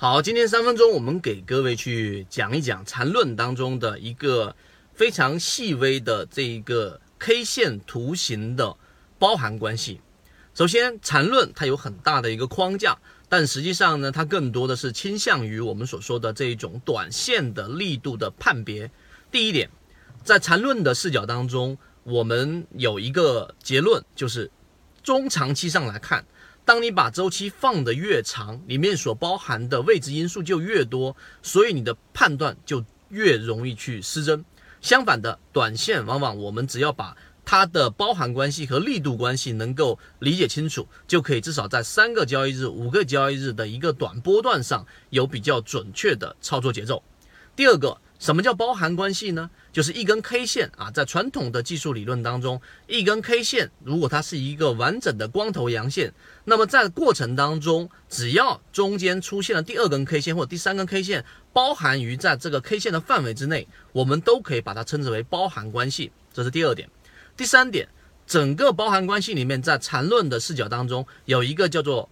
好，今天三分钟，我们给各位去讲一讲缠论当中的一个非常细微的这一个 K 线图形的包含关系。首先，缠论它有很大的一个框架，但实际上呢，它更多的是倾向于我们所说的这一种短线的力度的判别。第一点，在缠论的视角当中，我们有一个结论，就是中长期上来看。当你把周期放得越长，里面所包含的未知因素就越多，所以你的判断就越容易去失真。相反的，短线往往我们只要把它的包含关系和力度关系能够理解清楚，就可以至少在三个交易日、五个交易日的一个短波段上有比较准确的操作节奏。第二个。什么叫包含关系呢？就是一根 K 线啊，在传统的技术理论当中，一根 K 线如果它是一个完整的光头阳线，那么在过程当中，只要中间出现了第二根 K 线或第三根 K 线，包含于在这个 K 线的范围之内，我们都可以把它称之为包含关系。这是第二点。第三点，整个包含关系里面，在缠论的视角当中，有一个叫做。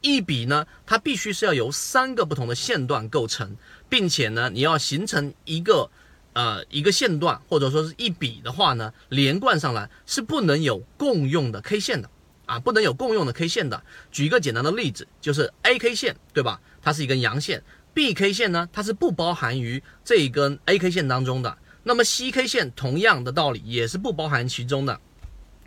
一笔呢，它必须是要由三个不同的线段构成，并且呢，你要形成一个呃一个线段或者说是一笔的话呢，连贯上来是不能有共用的 K 线的啊，不能有共用的 K 线的。举一个简单的例子，就是 A K 线对吧？它是一根阳线，B K 线呢，它是不包含于这一根 A K 线当中的。那么 C K 线同样的道理也是不包含其中的。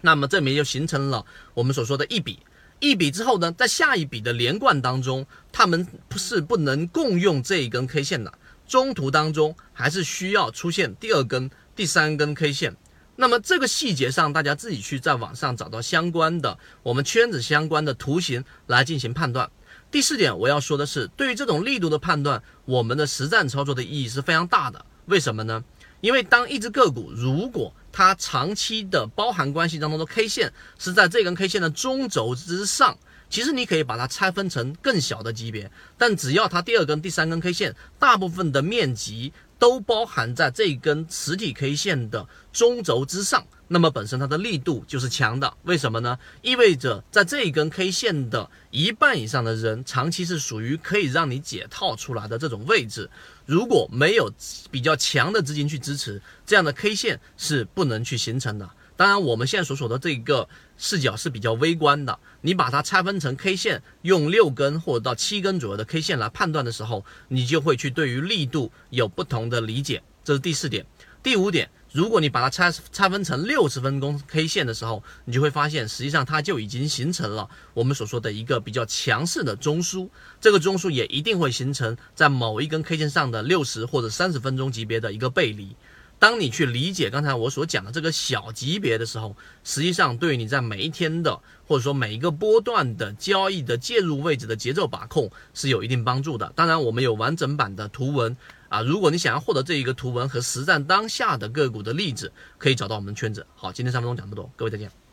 那么这里面就形成了我们所说的一笔。一笔之后呢，在下一笔的连贯当中，它们不是不能共用这一根 K 线的，中途当中还是需要出现第二根、第三根 K 线。那么这个细节上，大家自己去在网上找到相关的我们圈子相关的图形来进行判断。第四点，我要说的是，对于这种力度的判断，我们的实战操作的意义是非常大的。为什么呢？因为当一只个股如果它长期的包含关系当中的 K 线是在这根 K 线的中轴之上，其实你可以把它拆分成更小的级别，但只要它第二根、第三根 K 线大部分的面积都包含在这根实体 K 线的中轴之上。那么本身它的力度就是强的，为什么呢？意味着在这一根 K 线的一半以上的人，长期是属于可以让你解套出来的这种位置。如果没有比较强的资金去支持，这样的 K 线是不能去形成的。当然，我们现在所说的这个视角是比较微观的。你把它拆分成 K 线，用六根或者到七根左右的 K 线来判断的时候，你就会去对于力度有不同的理解。这是第四点，第五点。如果你把它拆拆分成六十分钟 K 线的时候，你就会发现，实际上它就已经形成了我们所说的一个比较强势的中枢。这个中枢也一定会形成在某一根 K 线上的六十或者三十分钟级别的一个背离。当你去理解刚才我所讲的这个小级别的时候，实际上对你在每一天的或者说每一个波段的交易的介入位置的节奏把控是有一定帮助的。当然，我们有完整版的图文。啊，如果你想要获得这一个图文和实战当下的个股的例子，可以找到我们圈子。好，今天三分钟讲这么多，各位再见。